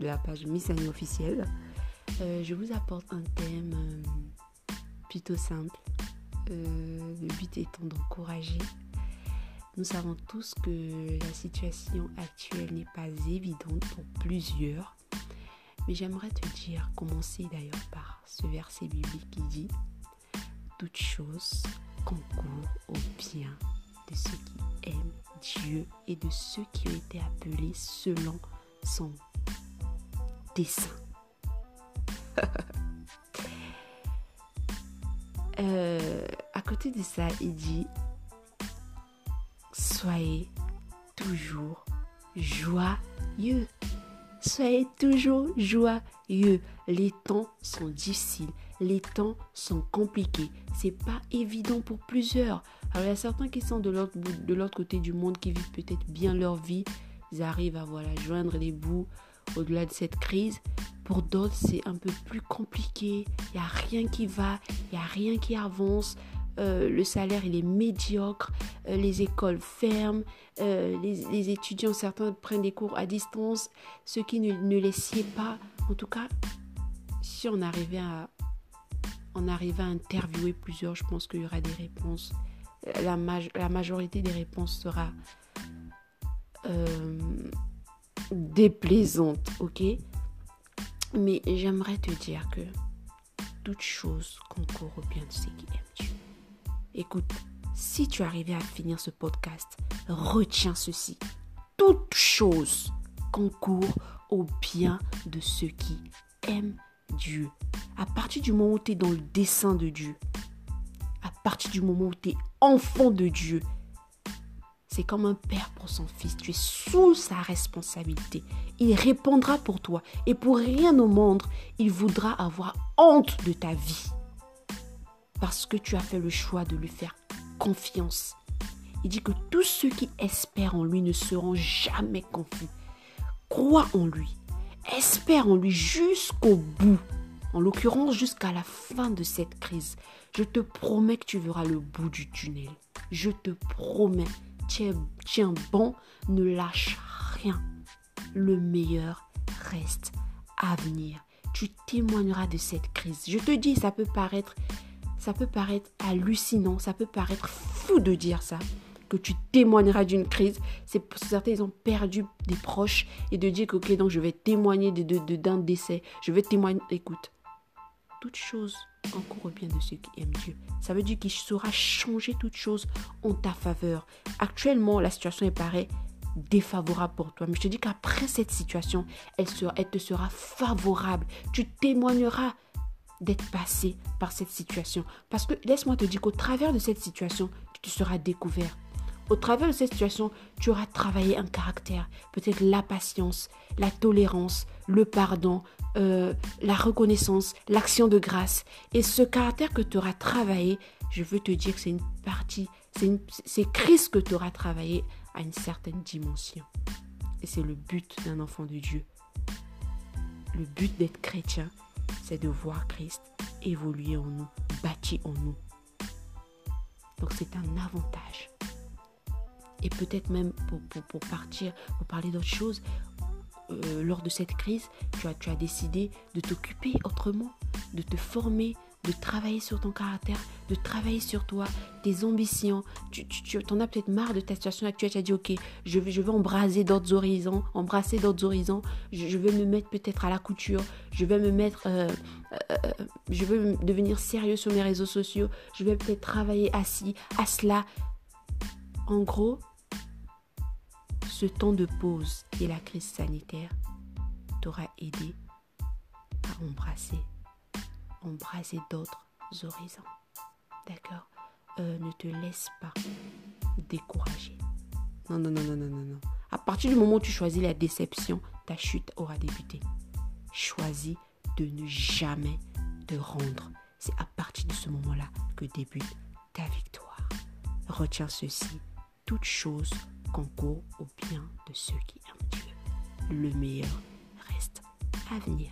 de la page Miss officielle. Euh, je vous apporte un thème euh, plutôt simple. Euh, le but étant d'encourager. Nous savons tous que la situation actuelle n'est pas évidente pour plusieurs. Mais j'aimerais te dire, commencer d'ailleurs par ce verset biblique qui dit Toute chose concourt au bien de ceux qui aiment Dieu et de ceux qui ont été appelés selon son dessein. Euh, à côté de ça, il dit Soyez toujours joyeux. Soyez toujours joyeux. Les temps sont difficiles, les temps sont compliqués. C'est pas évident pour plusieurs. Alors il y a certains qui sont de l'autre de l'autre côté du monde qui vivent peut-être bien leur vie. Ils arrivent à voilà joindre les bouts au-delà de cette crise. Pour d'autres, c'est un peu plus compliqué. Il n'y a rien qui va, il n'y a rien qui avance. Euh, le salaire, il est médiocre. Euh, les écoles ferment. Euh, les, étudiants, certains prennent des cours à distance. Ceux qui ne, les sied pas. En tout cas, si on arrivait à, on arrivait à interviewer plusieurs, je pense qu'il y aura des réponses. La majorité des réponses sera déplaisante, ok? Mais j'aimerais te dire que toute chose concourt au bien de ceux qui aiment Dieu. Écoute, si tu arrivais à finir ce podcast, retiens ceci. Toute chose concourt au bien de ceux qui aiment Dieu. À partir du moment où tu es dans le dessein de Dieu, à partir du moment où tu es enfant de Dieu, c'est comme un père pour son fils. Tu es sous sa responsabilité. Il répondra pour toi. Et pour rien au monde, il voudra avoir honte de ta vie. Parce que tu as fait le choix de lui faire confiance. Il dit que tous ceux qui espèrent en lui ne seront jamais confus. Crois en lui. Espère en lui jusqu'au bout. En l'occurrence, jusqu'à la fin de cette crise. Je te promets que tu verras le bout du tunnel. Je te promets tiens, bon, ne lâche rien. Le meilleur reste à venir. Tu témoigneras de cette crise. Je te dis, ça peut paraître, ça peut paraître hallucinant, ça peut paraître fou de dire ça, que tu témoigneras d'une crise. C'est certains, ils ont perdu des proches et de dire que, ok, donc je vais témoigner d'un de, d'un décès. Je vais témoigner. Écoute, toute chose concourt bien de ceux qui aiment Dieu. Ça veut dire qu'il saura changer toute chose en ta faveur. Actuellement, la situation est paraît défavorable pour toi. Mais je te dis qu'après cette situation, elle, sera, elle te sera favorable. Tu témoigneras d'être passé par cette situation. Parce que laisse-moi te dire qu'au travers de cette situation, tu te seras découvert. Au travers de cette situation, tu auras travaillé un caractère, peut-être la patience, la tolérance, le pardon, euh, la reconnaissance, l'action de grâce. Et ce caractère que tu auras travaillé, je veux te dire que c'est une partie, c'est Christ que tu auras travaillé à une certaine dimension. Et c'est le but d'un enfant de Dieu. Le but d'être chrétien, c'est de voir Christ évoluer en nous, bâtir en nous. Donc c'est un avantage. Et peut-être même pour, pour, partir, pour parler d'autre chose, euh, lors de cette crise, tu as, tu as décidé de t'occuper autrement, de te former, de travailler sur ton caractère, de travailler sur toi, tes ambitions. Tu, tu, en as peut-être marre de ta situation actuelle. Tu as dit, ok, je vais, je vais embraser d'autres horizons, embrasser d'autres horizons. Je, vais me mettre peut-être à la couture. Je vais me mettre, euh, euh, je vais devenir sérieux sur mes réseaux sociaux. Je vais peut-être travailler assis, à cela. En gros, ce temps de pause et la crise sanitaire t'aura aidé à embrasser, d'autres horizons. D'accord? Euh, Ne te laisse pas décourager. Non, non, non, non, non, non, non. À partir du moment où tu choisis la déception, ta chute aura débuté. Choisis de ne jamais te rendre. C'est à partir de ce moment-là que débute ta victoire. Retiens ceci. Toute chose concourt au bien de ceux qui aiment Dieu. Le meilleur reste à venir.